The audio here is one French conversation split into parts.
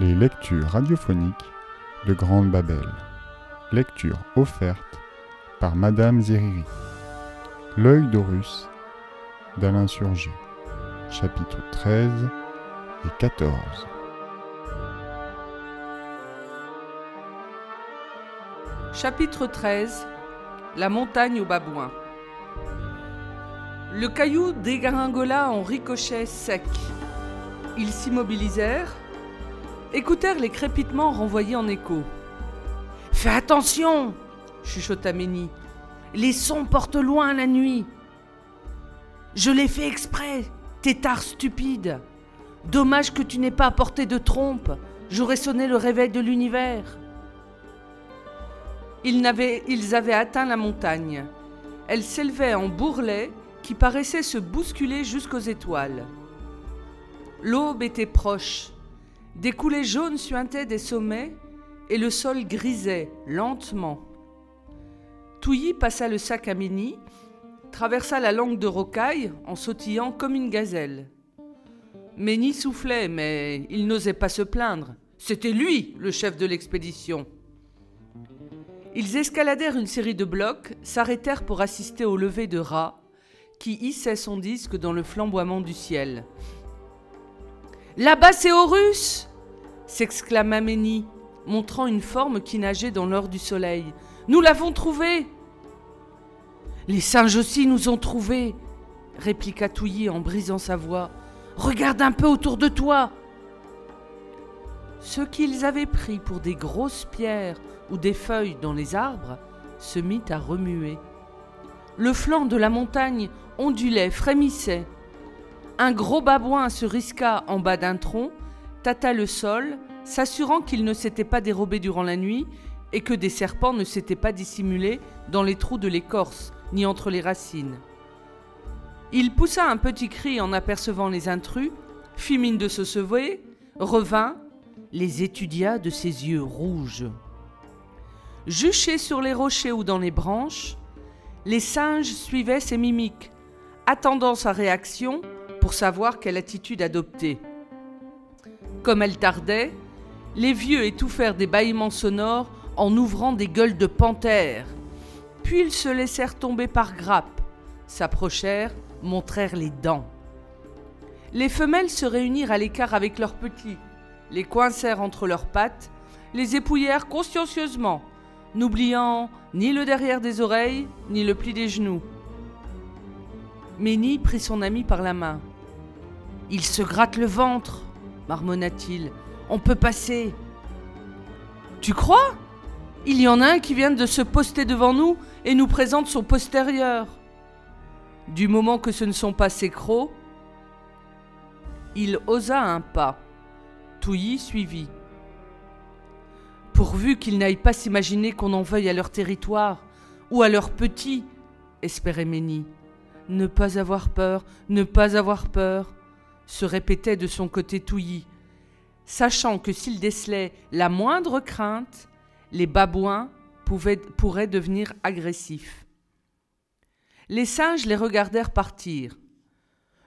Les lectures radiophoniques de Grande Babel. Lecture offerte par Madame Zeriri. L'œil d'Horus d'Alain Surgé. Chapitres 13 et 14. Chapitre 13 La montagne aux babouins. Le caillou dégringola en ricochet sec. Ils s'immobilisèrent, écoutèrent les crépitements renvoyés en écho. Fais attention chuchota Ménie. Les sons portent loin la nuit. Je l'ai fait exprès, tétard stupide. Dommage que tu n'aies pas apporté de trompe. J'aurais sonné le réveil de l'univers. Ils, n'avaient- ils avaient atteint la montagne. Elle s'élevait en bourrelet qui paraissait se bousculer jusqu'aux étoiles. L'aube était proche. Des coulées jaunes suintaient des sommets et le sol grisait lentement. Touilly passa le sac à Ménie, traversa la langue de rocaille en sautillant comme une gazelle. Ménie soufflait, mais il n'osait pas se plaindre. C'était lui, le chef de l'expédition. Ils escaladèrent une série de blocs, s'arrêtèrent pour assister au lever de Ra, qui hissait son disque dans le flamboiement du ciel. Là-bas, c'est Horus s'exclama Ménie, montrant une forme qui nageait dans l'or du soleil. Nous l'avons trouvé Les singes aussi nous ont trouvés répliqua Touilly en brisant sa voix. Regarde un peu autour de toi Ce qu'ils avaient pris pour des grosses pierres ou des feuilles dans les arbres se mit à remuer. Le flanc de la montagne ondulait, frémissait. Un gros babouin se risqua en bas d'un tronc, tâta le sol, s'assurant qu'il ne s'était pas dérobé durant la nuit et que des serpents ne s'étaient pas dissimulés dans les trous de l'écorce ni entre les racines. Il poussa un petit cri en apercevant les intrus, fit mine de se sauver, revint, les étudia de ses yeux rouges. Juchés sur les rochers ou dans les branches, les singes suivaient ses mimiques, attendant sa réaction pour savoir quelle attitude adopter. Comme elle tardait, les vieux étouffèrent des bâillements sonores en ouvrant des gueules de panthère. Puis ils se laissèrent tomber par grappes, s'approchèrent, montrèrent les dents. Les femelles se réunirent à l'écart avec leurs petits, les coincèrent entre leurs pattes, les épouillèrent consciencieusement, n'oubliant ni le derrière des oreilles, ni le pli des genoux. Ménie prit son ami par la main. Il se gratte le ventre, marmonna-t-il. On peut passer. Tu crois? Il y en a un qui vient de se poster devant nous et nous présente son postérieur. Du moment que ce ne sont pas ses crocs, il osa un pas. Touilly suivit. Pourvu qu'ils n'aillent pas s'imaginer qu'on en veuille à leur territoire ou à leurs petits, espérait Ménie. Ne pas avoir peur, ne pas avoir peur, se répétait de son côté Touilly, sachant que s'il décelait la moindre crainte, les babouins pourraient devenir agressifs. Les singes les regardèrent partir.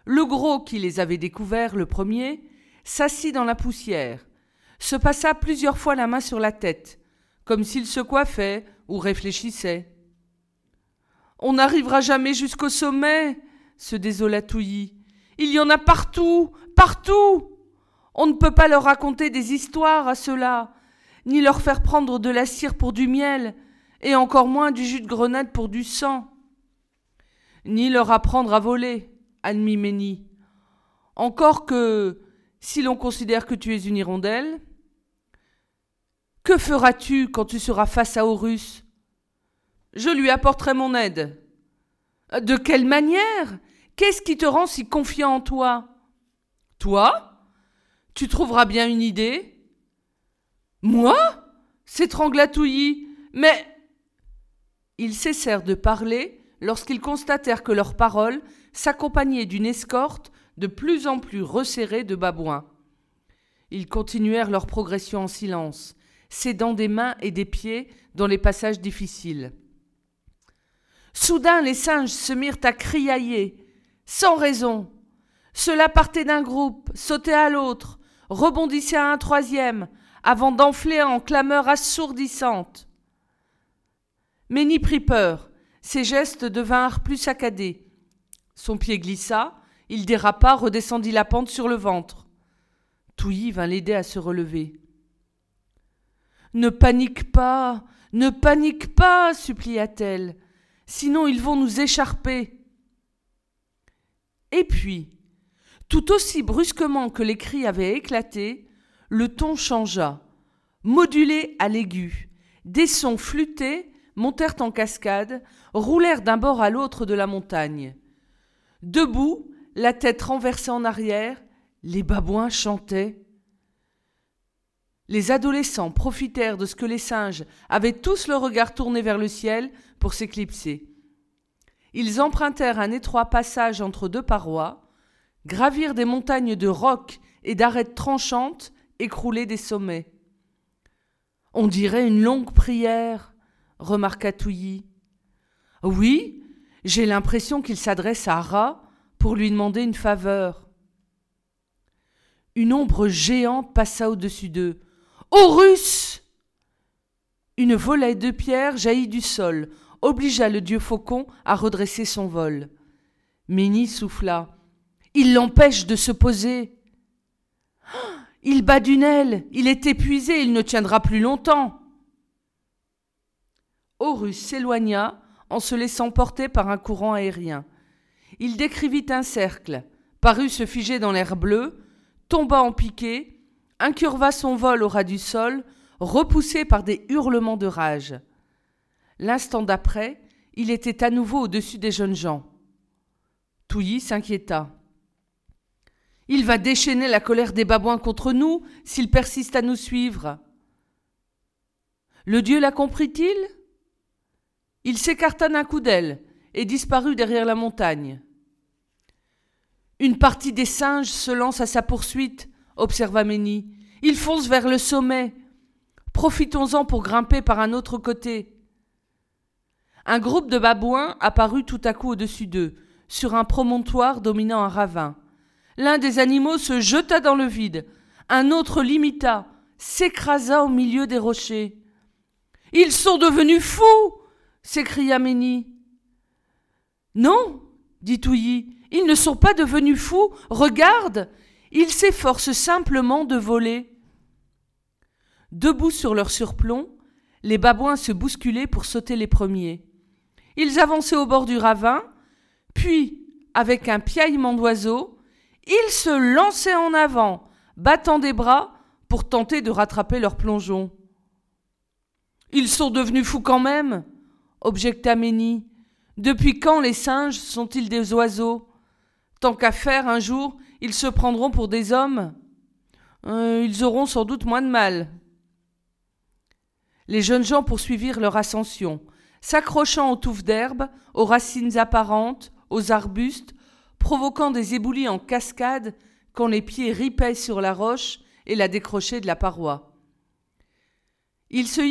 Le gros qui les avait découverts le premier s'assit dans la poussière, se passa plusieurs fois la main sur la tête, comme s'il se coiffait ou réfléchissait. On n'arrivera jamais jusqu'au sommet, se désola Touilly. Il y en a partout, partout. On ne peut pas leur raconter des histoires à ceux-là, ni leur faire prendre de la cire pour du miel, et encore moins du jus de grenade pour du sang. Ni leur apprendre à voler, admit Ménie. Encore que, si l'on considère que tu es une hirondelle, que feras-tu quand tu seras face à Horus? Je lui apporterai mon aide. De quelle manière? Qu'est-ce qui te rend si confiant en toi? Toi? Tu trouveras bien une idée? Moi? S'étrangla Touilly. Mais. Ils cessèrent de parler lorsqu'ils constatèrent que leurs paroles s'accompagnaient d'une escorte de plus en plus resserrée de babouins. Ils continuèrent leur progression en silence, s'aidant des mains et des pieds dans les passages difficiles. Soudain, les singes se mirent à criailler, sans raison. Cela partait d'un groupe, sautait à l'autre, rebondissait à un troisième, avant d'enfler en clameurs assourdissantes. Ménie prit peur, ses gestes devinrent plus saccadés. Son pied glissa, il dérapa, redescendit la pente sur le ventre. Touilly vint l'aider à se relever. Ne panique pas, ne panique pas, supplia-t-elle, sinon ils vont nous écharper. Et puis, tout aussi brusquement que les cris avaient éclaté, le ton changea, modulé à l'aigu. Des sons flûtés montèrent en cascade, roulèrent d'un bord à l'autre de la montagne. Debout, la tête renversée en arrière, les babouins chantaient. Les adolescents profitèrent de ce que les singes avaient tous le regard tourné vers le ciel pour s'éclipser. Ils empruntèrent un étroit passage entre deux parois, gravirent des montagnes de rocs et d'arêtes tranchantes écroulées des sommets. On dirait une longue prière, remarqua Touilly. Oui, j'ai l'impression qu'il s'adresse à Ra pour lui demander une faveur. Une ombre géante passa au-dessus d'eux. Horus Une volée de pierres jaillit du sol, obligea le dieu faucon à redresser son vol. Ménie souffla. Il l'empêche de se poser. Il bat d'une aile, il est épuisé, il ne tiendra plus longtemps. Horus s'éloigna en se laissant porter par un courant aérien. Il décrivit un cercle, parut se figer dans l'air bleu, tomba en piqué, incurva son vol au ras du sol, repoussé par des hurlements de rage. L'instant d'après, il était à nouveau au-dessus des jeunes gens. Touilly s'inquiéta. Il va déchaîner la colère des babouins contre nous s'il persiste à nous suivre. Le dieu la comprit-il Il s'écarta d'un coup d'aile et disparut derrière la montagne. Une partie des singes se lance à sa poursuite, observa Ménie. Ils foncent vers le sommet. Profitons-en pour grimper par un autre côté. Un groupe de babouins apparut tout à coup au-dessus d'eux, sur un promontoire dominant un ravin. L'un des animaux se jeta dans le vide, un autre l'imita, s'écrasa au milieu des rochers. Ils sont devenus fous s'écria Ménie. Non, dit Touilly, ils ne sont pas devenus fous. Regarde, ils s'efforcent simplement de voler. Debout sur leur surplomb, les babouins se bousculaient pour sauter les premiers. Ils avançaient au bord du ravin, puis, avec un piaillement d'oiseau, ils se lançaient en avant, battant des bras pour tenter de rattraper leur plongeon. Ils sont devenus fous quand même, objecta Ménie. Depuis quand les singes sont-ils des oiseaux? Tant qu'à faire, un jour, ils se prendront pour des hommes. Euh, ils auront sans doute moins de mal. Les jeunes gens poursuivirent leur ascension, s'accrochant aux touffes d'herbe, aux racines apparentes, aux arbustes, provoquant des éboulis en cascade quand les pieds ripaient sur la roche et la décrochaient de la paroi. Ils se,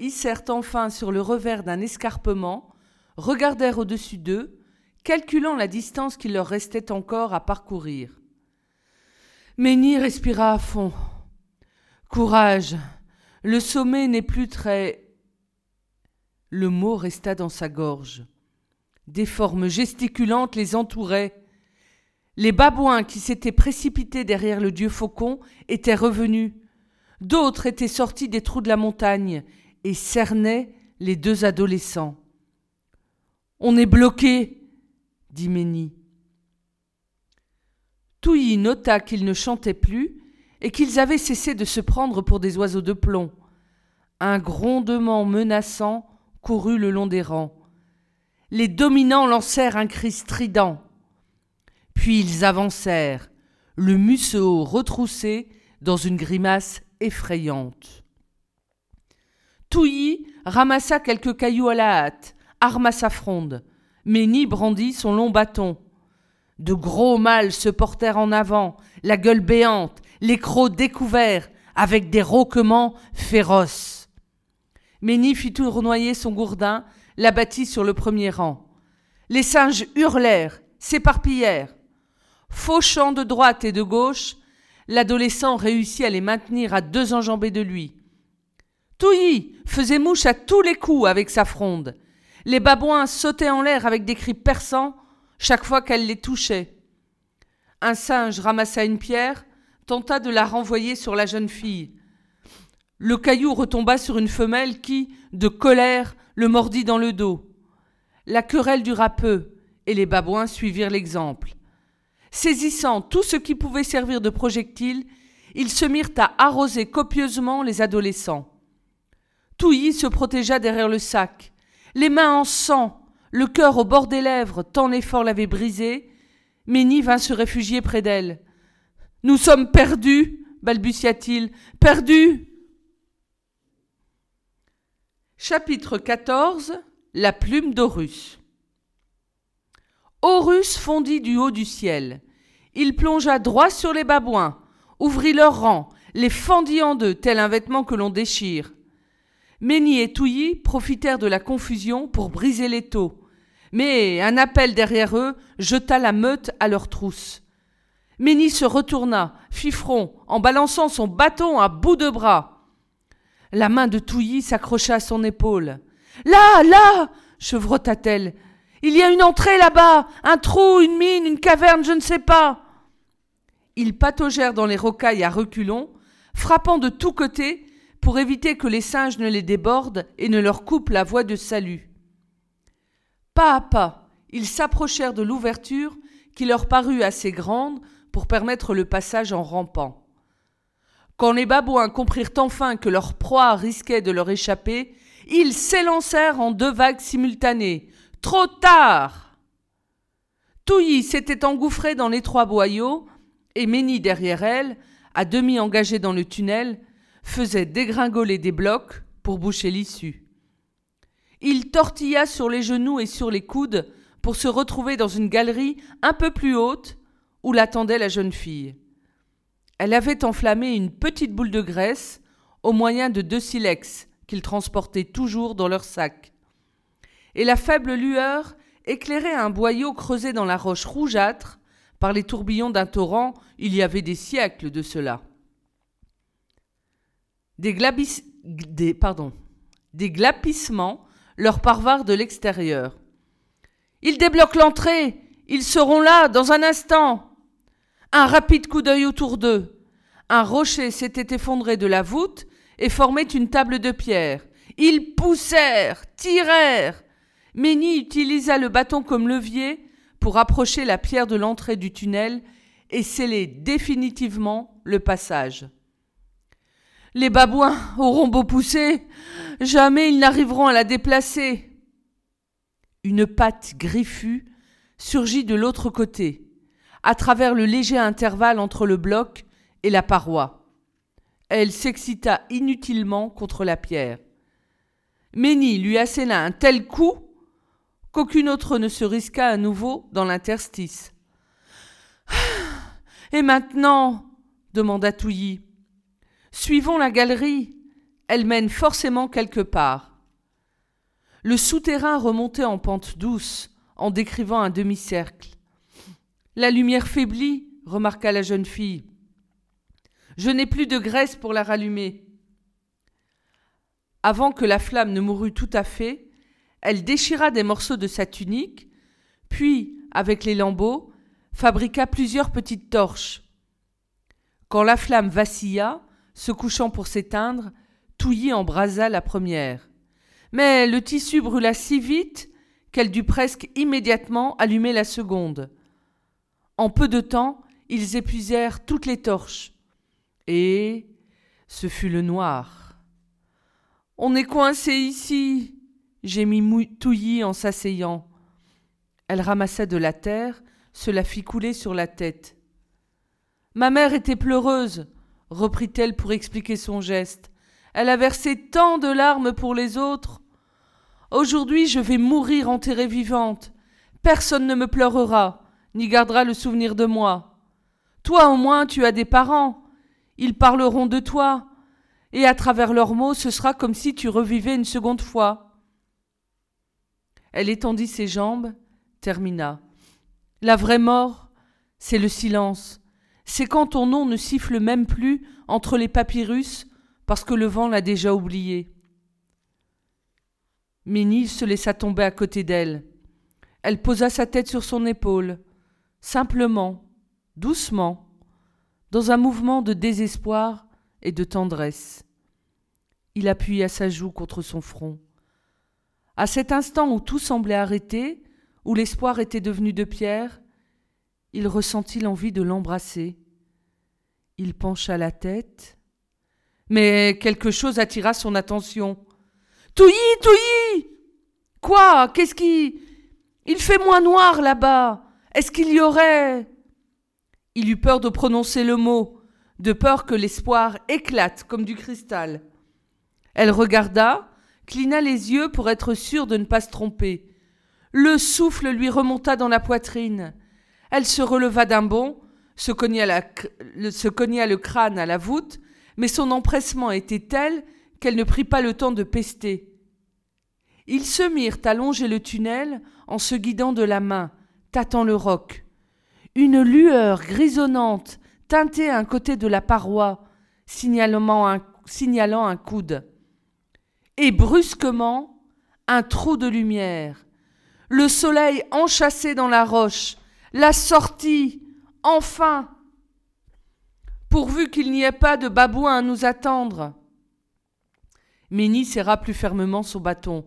hissèrent enfin sur le revers d'un escarpement, regardèrent au-dessus d'eux, calculant la distance qu'il leur restait encore à parcourir. Ménie respira à fond. Courage. Le sommet n'est plus très. Le mot resta dans sa gorge. Des formes gesticulantes les entouraient. Les babouins qui s'étaient précipités derrière le dieu faucon étaient revenus. D'autres étaient sortis des trous de la montagne et cernaient les deux adolescents. On est bloqué, dit Ménie. Touilly nota qu'ils ne chantaient plus et qu'ils avaient cessé de se prendre pour des oiseaux de plomb. Un grondement menaçant courut le long des rangs. Les dominants lancèrent un cri strident. Puis ils avancèrent, le museau retroussé dans une grimace effrayante. Touilly ramassa quelques cailloux à la hâte arma sa fronde. Ménie brandit son long bâton. De gros mâles se portèrent en avant, la gueule béante, les crocs découverts, avec des roquements féroces. Ménie fit tournoyer son gourdin, l'abattit sur le premier rang. Les singes hurlèrent, s'éparpillèrent. Fauchant de droite et de gauche, L'adolescent réussit à les maintenir à deux enjambées de lui. Touilly faisait mouche à tous les coups avec sa fronde. Les babouins sautaient en l'air avec des cris perçants chaque fois qu'elle les touchait. Un singe ramassa une pierre, tenta de la renvoyer sur la jeune fille. Le caillou retomba sur une femelle qui, de colère, le mordit dans le dos. La querelle dura peu, et les babouins suivirent l'exemple. Saisissant tout ce qui pouvait servir de projectile, ils se mirent à arroser copieusement les adolescents. Touilly se protégea derrière le sac, les mains en sang, le cœur au bord des lèvres, tant l'effort l'avait brisé. Ménie vint se réfugier près d'elle. Nous sommes perdus, balbutia-t-il, perdus. Chapitre 14 La plume d'Horus. Horus fondit du haut du ciel. Il plongea droit sur les babouins, ouvrit leurs rangs, les fendit en deux, tel un vêtement que l'on déchire. Méni et Touilly profitèrent de la confusion pour briser les taux. Mais un appel derrière eux jeta la meute à leur trousse. Méni se retourna, fit front, en balançant son bâton à bout de bras. La main de Touilly s'accrocha à son épaule. Là, là chevrota-t-elle. Il y a une entrée là-bas, un trou, une mine, une caverne, je ne sais pas. Ils pataugèrent dans les rocailles à reculons, frappant de tous côtés pour éviter que les singes ne les débordent et ne leur coupent la voie de salut. Pas à pas, ils s'approchèrent de l'ouverture qui leur parut assez grande pour permettre le passage en rampant. Quand les babouins comprirent enfin que leur proie risquait de leur échapper, ils s'élancèrent en deux vagues simultanées, Trop tard Touilly s'était engouffrée dans l'étroit boyau, et Ménie derrière elle, à demi engagée dans le tunnel, faisait dégringoler des blocs pour boucher l'issue. Il tortilla sur les genoux et sur les coudes pour se retrouver dans une galerie un peu plus haute où l'attendait la jeune fille. Elle avait enflammé une petite boule de graisse au moyen de deux silex qu'ils transportaient toujours dans leur sac et la faible lueur éclairait un boyau creusé dans la roche rougeâtre par les tourbillons d'un torrent il y avait des siècles de cela. Des, glapissements leur parvinrent de l'extérieur. Ils débloquent l'entrée Ils seront là dans un instant Un rapide coup d'œil autour d'eux. Un rocher s'était effondré de la voûte et formait une table de pierre. Ils poussèrent, tirèrent, Méni utilisa le bâton comme levier pour approcher la pierre de l'entrée du tunnel et sceller définitivement le passage. Les babouins auront beau pousser, jamais ils n'arriveront à la déplacer. Une patte griffue surgit de l'autre côté, à travers le léger intervalle entre le bloc et la paroi. Elle s'excita inutilement contre la pierre. Méni lui asséna un tel coup qu'aucune autre ne se risqua à nouveau dans l'interstice. Et maintenant demanda Touilly. Suivons la galerie. Elle mène forcément quelque part. Le souterrain remontait en pente douce, en décrivant un demi-cercle. La lumière faiblit, remarqua la jeune fille. Je n'ai plus de graisse pour la rallumer. Avant que la flamme ne mourût tout à fait, elle déchira des morceaux de sa tunique, puis, avec les lambeaux, fabriqua plusieurs petites torches. Quand la flamme vacilla, se couchant pour s'éteindre, Touilly embrasa la première. Mais le tissu brûla si vite qu'elle dut presque immédiatement allumer la seconde. En peu de temps, ils épuisèrent toutes les torches. Et ce fut le noir. On est coincé ici, gémit Touilly en s'asseyant. Elle ramassa de la terre, se la fit couler sur la tête. Ma mère était pleureuse, reprit-elle pour expliquer son geste. Elle a versé tant de larmes pour les autres. Aujourd'hui je vais mourir enterrée vivante. Personne ne me pleurera, ni gardera le souvenir de moi. Toi au moins tu as des parents. Ils parleront de toi, et à travers leurs mots ce sera comme si tu revivais une seconde fois. Elle étendit ses jambes, termina. La vraie mort, c'est le silence. c'est quand ton nom ne siffle même plus entre les papyrus parce que le vent l'a déjà oublié. Ménie se laissa tomber à côté d'elle. Elle posa sa tête sur son épaule, simplement, doucement, dans un mouvement de désespoir et de tendresse. Il appuya sa joue contre son front. À cet instant où tout semblait arrêté, où l'espoir était devenu de pierre, il ressentit l'envie de l'embrasser. Il pencha la tête, mais quelque chose attira son attention. Touilly, Touilly Quoi? Qu'est-ce qui? Il fait moins noir là-bas. Est-ce qu'il y aurait. Il eut peur de prononcer le mot, de peur que l'espoir éclate comme du cristal. Elle regarda, clina les yeux pour être sûre de ne pas se tromper. Le souffle lui remonta dans la poitrine. Elle se releva d'un bond, se cogna, se cogna le crâne à la voûte, mais son empressement était tel qu'elle ne prit pas le temps de pester. Ils se mirent à longer le tunnel en se guidant de la main, tâtant le roc. Une lueur grisonnante teintait un côté de la paroi, signalant un, coude. Et brusquement, un trou de lumière. Le soleil enchâssé dans la roche, la sortie, enfin. Pourvu qu'il n'y ait pas de babouin à nous attendre. Ménie serra plus fermement son bâton.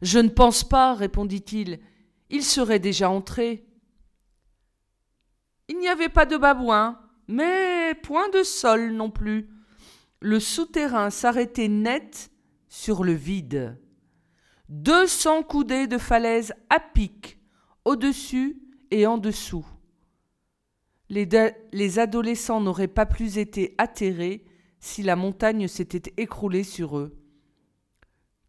Je ne pense pas, répondit-il. Il serait déjà entré. Il n'y avait pas de babouin, mais point de sol non plus. Le souterrain s'arrêtait net sur le vide. Deux cents coudées de falaise à pic, au-dessus et en dessous. Les, les adolescents n'auraient pas plus été atterrés si la montagne s'était écroulée sur eux.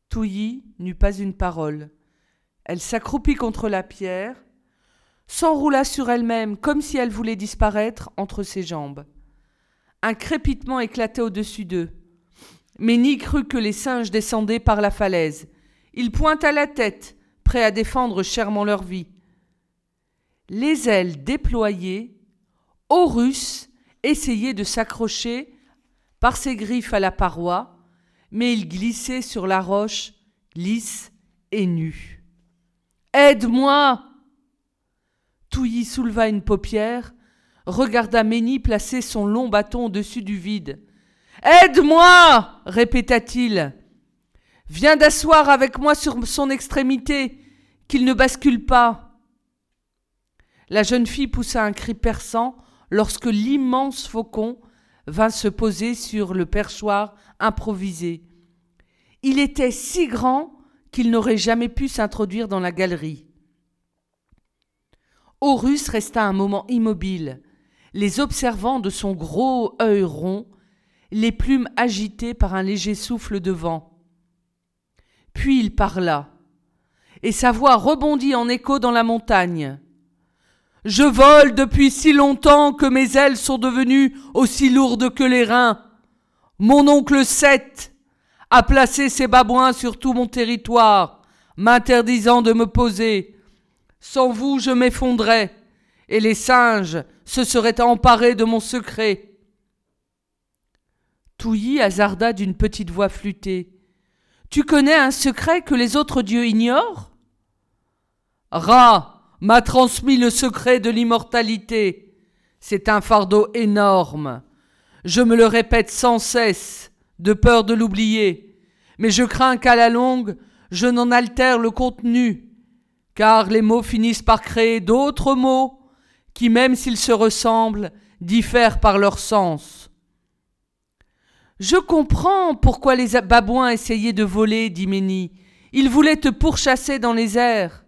Touilly n'eut pas une parole. Elle s'accroupit contre la pierre, s'enroula sur elle-même comme si elle voulait disparaître entre ses jambes. Un crépitement éclatait au-dessus d'eux. Ménie crut que les singes descendaient par la falaise. Il pointa la tête, prêt à défendre chèrement leur vie. Les ailes déployées, Horus essayait de s'accrocher par ses griffes à la paroi, mais il glissait sur la roche, lisse et nue. Aide-moi Touilly souleva une paupière, regarda Ménie placer son long bâton au-dessus du vide. Aide-moi répéta-t-il. Viens d'asseoir avec moi sur son extrémité, qu'il ne bascule pas. La jeune fille poussa un cri perçant lorsque l'immense faucon vint se poser sur le perchoir improvisé. Il était si grand qu'il n'aurait jamais pu s'introduire dans la galerie. Horus resta un moment immobile, les observant de son gros œil rond, les plumes agitées par un léger souffle de vent. Puis il parla, et sa voix rebondit en écho dans la montagne. Je vole depuis si longtemps que mes ailes sont devenues aussi lourdes que les reins. Mon oncle Seth a placé ses babouins sur tout mon territoire, m'interdisant de me poser. Sans vous, je m'effondrais, et les singes se seraient emparés de mon secret. Touilly hasarda d'une petite voix flûtée. Tu connais un secret que les autres dieux ignorent? Ra m'a transmis le secret de l'immortalité. C'est un fardeau énorme. Je me le répète sans cesse, de peur de l'oublier, mais je crains qu'à la longue je n'en altère le contenu, car les mots finissent par créer d'autres mots qui, même s'ils se ressemblent, diffèrent par leur sens. Je comprends pourquoi les babouins essayaient de voler, dit Ménie. Ils voulaient te pourchasser dans les airs.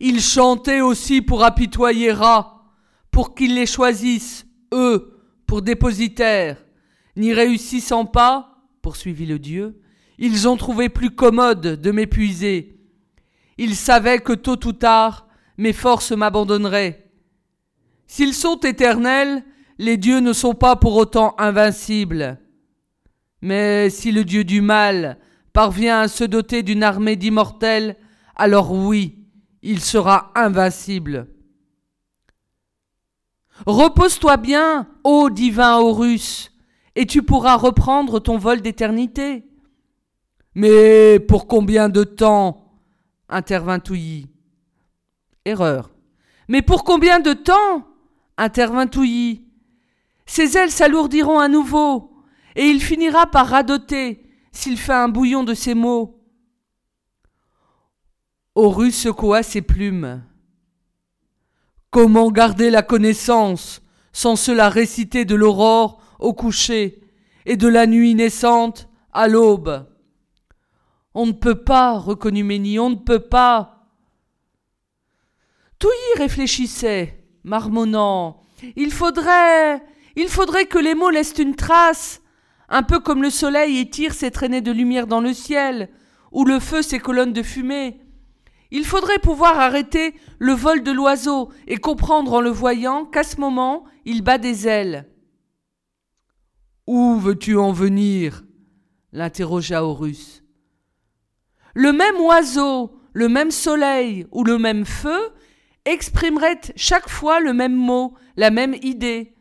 Ils chantaient aussi pour apitoyer Ra, pour qu'ils les choisissent, eux, pour dépositaires. N'y réussissant pas, poursuivit le dieu, ils ont trouvé plus commode de m'épuiser. Ils savaient que tôt ou tard, mes forces m'abandonneraient. S'ils sont éternels, les dieux ne sont pas pour autant invincibles. Mais si le dieu du mal parvient à se doter d'une armée d'immortels, alors oui, il sera invincible. Repose-toi bien, ô divin Horus, et tu pourras reprendre ton vol d'éternité. Mais pour combien de temps? intervint Touilly. Erreur. Mais pour combien de temps? intervint Touilly. Ses ailes s'alourdiront à nouveau, et il finira par radoter s'il fait un bouillon de ses mots. Horus secoua ses plumes. Comment garder la connaissance sans cela réciter de l'aurore au coucher et de la nuit naissante à l'aube On ne peut pas, reconnut Ménie, on ne peut pas. Touilly réfléchissait, marmonnant. Il faudrait. Il faudrait que les mots laissent une trace, un peu comme le soleil étire ses traînées de lumière dans le ciel, ou le feu ses colonnes de fumée. Il faudrait pouvoir arrêter le vol de l'oiseau et comprendre en le voyant qu'à ce moment il bat des ailes. Où veux-tu en venir? l'interrogea Horus. Le même oiseau, le même soleil ou le même feu exprimerait chaque fois le même mot, la même idée.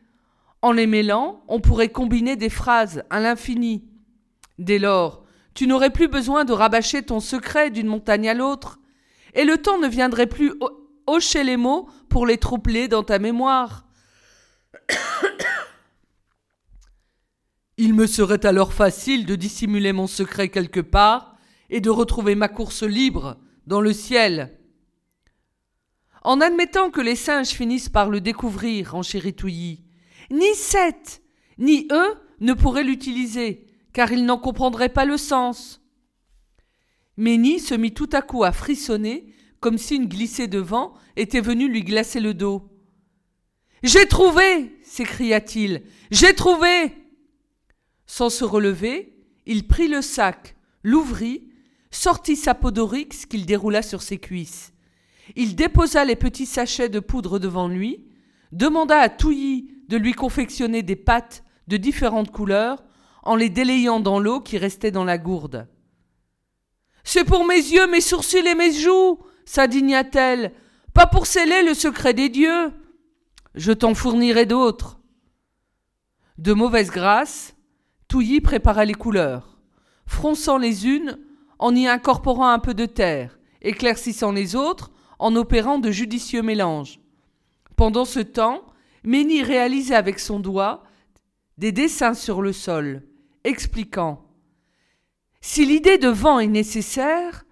En les mêlant, on pourrait combiner des phrases à l'infini. Dès lors, tu n'aurais plus besoin de rabâcher ton secret d'une montagne à l'autre, et le temps ne viendrait plus hocher les mots pour les troubler dans ta mémoire. Il me serait alors facile de dissimuler mon secret quelque part et de retrouver ma course libre dans le ciel. En admettant que les singes finissent par le découvrir, en Touilly, ni Seth, ni eux ne pourraient l'utiliser, car ils n'en comprendraient pas le sens. Ménie se mit tout à coup à frissonner, comme si une glissée de vent était venue lui glacer le dos. J'ai trouvé s'écria-t-il. J'ai trouvé Sans se relever, il prit le sac, l'ouvrit, sortit sa podorix qu'il déroula sur ses cuisses. Il déposa les petits sachets de poudre devant lui, demanda à Touilly de lui confectionner des pâtes de différentes couleurs en les délayant dans l'eau qui restait dans la gourde. C'est pour mes yeux, mes sourcils et mes joues, s'indigna-t-elle, pas pour sceller le secret des dieux. Je t'en fournirai d'autres. De mauvaise grâce, Touilly prépara les couleurs, fronçant les unes en y incorporant un peu de terre, éclaircissant les autres en opérant de judicieux mélanges. Pendant ce temps, Ménie réalisait avec son doigt des dessins sur le sol, expliquant si l'idée de vent est nécessaire,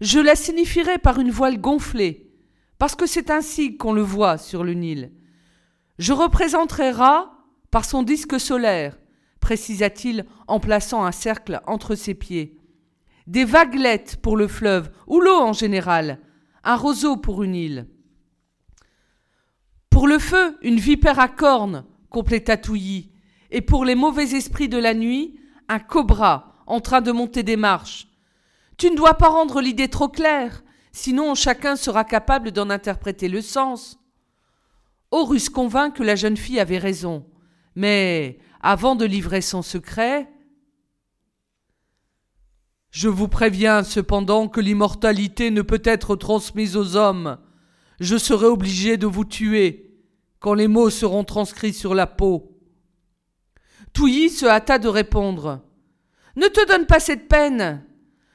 je la signifierai par une voile gonflée, parce que c'est ainsi qu'on le voit sur le Nil. Je représenterai Ra par son disque solaire, précisa-t-il en plaçant un cercle entre ses pieds. Des vaguelettes pour le fleuve, ou l'eau en général, un roseau pour une île. Pour le feu, une vipère à cornes, compléta Touilly, et pour les mauvais esprits de la nuit, un cobra en train de monter des marches. Tu ne dois pas rendre l'idée trop claire, sinon chacun sera capable d'en interpréter le sens. Horus convint que la jeune fille avait raison, mais avant de livrer son secret, Je vous préviens cependant que l'immortalité ne peut être transmise aux hommes. Je serai obligé de vous tuer quand les mots seront transcrits sur la peau. Touilly se hâta de répondre. Ne te donne pas cette peine.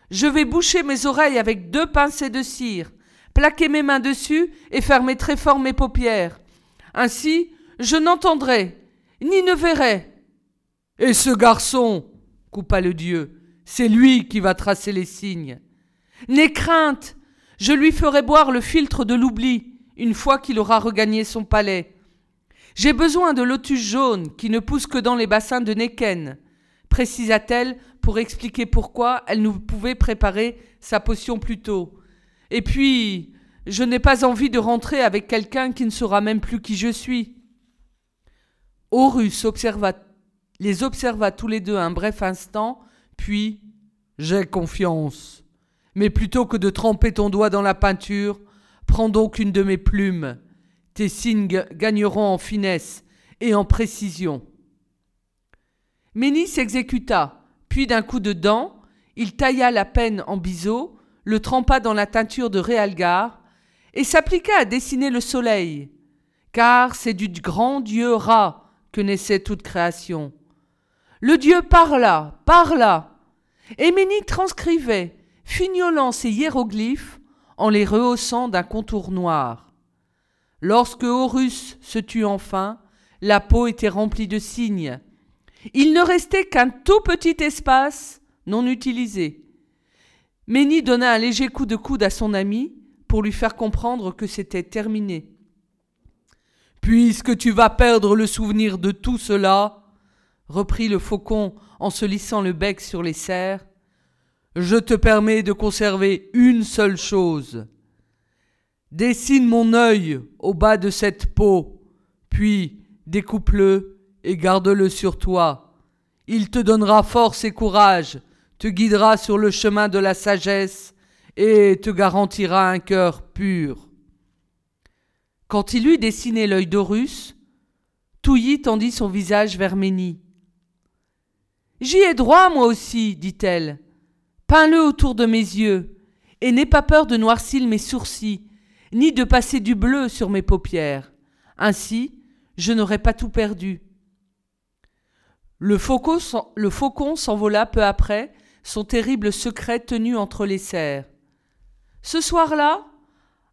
Je vais boucher mes oreilles avec deux pincées de cire, plaquer mes mains dessus et fermer très fort mes paupières. Ainsi, je n'entendrai, ni ne verrai. Et ce garçon, coupa le dieu, c'est lui qui va tracer les signes. N'aie crainte, je lui ferai boire le filtre de l'oubli une fois qu'il aura regagné son palais. J'ai besoin de lotus jaunes qui ne poussent que dans les bassins de Neken précisa-t-elle pour expliquer pourquoi elle ne pouvait préparer sa potion plus tôt. Et puis, je n'ai pas envie de rentrer avec quelqu'un qui ne saura même plus qui je suis. Horus observa, les observa tous les deux un bref instant, puis J'ai confiance. Mais plutôt que de tremper ton doigt dans la peinture, prends donc une de mes plumes. Tes signes gagneront en finesse et en précision. Ménis s'exécuta, puis d'un coup de dent, il tailla la peine en biseau, le trempa dans la teinture de réalgar, et s'appliqua à dessiner le soleil, car c'est du grand Dieu Ra que naissait toute création. Le Dieu parla, parla, et Ménie transcrivait, fignolant ces hiéroglyphes en les rehaussant d'un contour noir. Lorsque Horus se tut enfin, la peau était remplie de signes. Il ne restait qu'un tout petit espace non utilisé. Ménie donna un léger coup de coude à son ami pour lui faire comprendre que c'était terminé. Puisque tu vas perdre le souvenir de tout cela, reprit le faucon en se lissant le bec sur les serres, je te permets de conserver une seule chose. Dessine mon œil au bas de cette peau, puis découpe-le et garde-le sur toi. Il te donnera force et courage, te guidera sur le chemin de la sagesse et te garantira un cœur pur. Quand il eut dessiné l'œil d'Horus, Touilly tendit son visage vers Ménie. J'y ai droit, moi aussi, dit-elle. Peins-le autour de mes yeux, et n'aie pas peur de noircir mes sourcils, ni de passer du bleu sur mes paupières. Ainsi, je n'aurai pas tout perdu. Le faucon s'envola peu après, son terrible secret tenu entre les serres. Ce soir-là,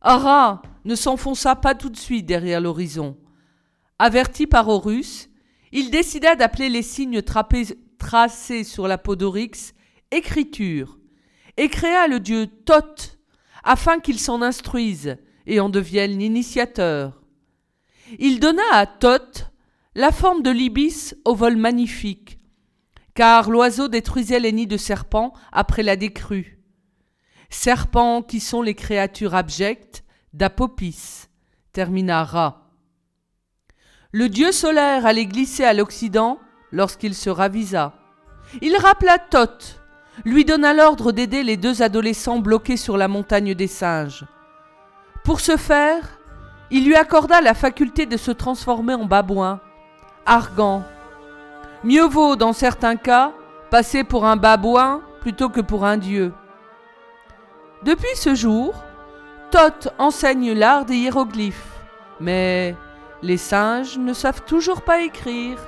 Ara ne s'enfonça pas tout de suite derrière l'horizon. Averti par Horus, il décida d'appeler les signes tracés sur la peau d'Oryx écriture, et créa le dieu Thoth, afin qu'il s'en instruise et en devienne l'initiateur. Il donna à Thoth la forme de l'ibis au vol magnifique, car l'oiseau détruisait les nids de serpents après la décrue. Serpents qui sont les créatures abjectes d'Apopis, termina Ra. Le dieu solaire allait glisser à l'Occident lorsqu'il se ravisa. Il rappela Thoth, lui donna l'ordre d'aider les deux adolescents bloqués sur la montagne des singes. Pour ce faire, il lui accorda la faculté de se transformer en babouin, argan. Mieux vaut, dans certains cas, passer pour un babouin plutôt que pour un dieu. Depuis ce jour, Thoth enseigne l'art des hiéroglyphes, mais les singes ne savent toujours pas écrire.